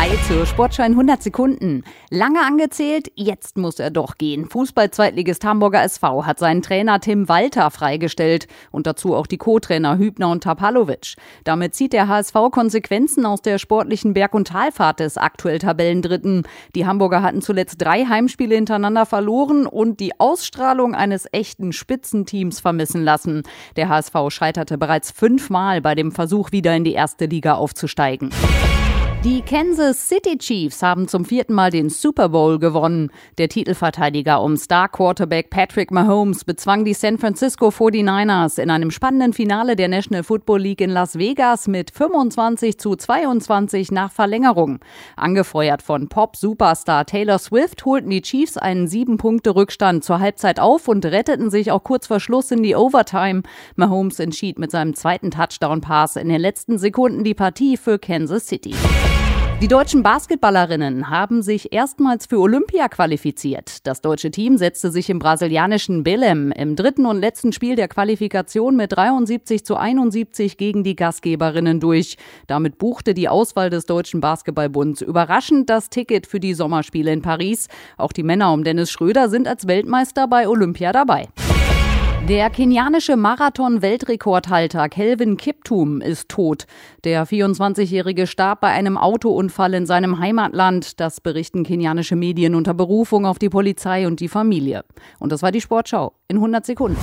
Hi zur Sportschein 100 Sekunden. Lange angezählt, jetzt muss er doch gehen. Fußball-Zweitligist Hamburger SV hat seinen Trainer Tim Walter freigestellt und dazu auch die Co-Trainer Hübner und Tapalovic. Damit zieht der HSV Konsequenzen aus der sportlichen Berg- und Talfahrt des aktuell Tabellendritten. Die Hamburger hatten zuletzt drei Heimspiele hintereinander verloren und die Ausstrahlung eines echten Spitzenteams vermissen lassen. Der HSV scheiterte bereits fünfmal bei dem Versuch, wieder in die erste Liga aufzusteigen. Die Kansas City Chiefs haben zum vierten Mal den Super Bowl gewonnen. Der Titelverteidiger um Star-Quarterback Patrick Mahomes bezwang die San Francisco 49ers in einem spannenden Finale der National Football League in Las Vegas mit 25 zu 22 nach Verlängerung. Angefeuert von Pop-Superstar Taylor Swift holten die Chiefs einen sieben-Punkte-Rückstand zur Halbzeit auf und retteten sich auch kurz vor Schluss in die Overtime. Mahomes entschied mit seinem zweiten Touchdown-Pass in den letzten Sekunden die Partie für Kansas City. Die deutschen Basketballerinnen haben sich erstmals für Olympia qualifiziert. Das deutsche Team setzte sich im brasilianischen Belém im dritten und letzten Spiel der Qualifikation mit 73 zu 71 gegen die Gastgeberinnen durch. Damit buchte die Auswahl des Deutschen Basketballbunds überraschend das Ticket für die Sommerspiele in Paris. Auch die Männer um Dennis Schröder sind als Weltmeister bei Olympia dabei. Der kenianische Marathon-Weltrekordhalter Kelvin Kiptum ist tot. Der 24-Jährige starb bei einem Autounfall in seinem Heimatland. Das berichten kenianische Medien unter Berufung auf die Polizei und die Familie. Und das war die Sportschau in 100 Sekunden.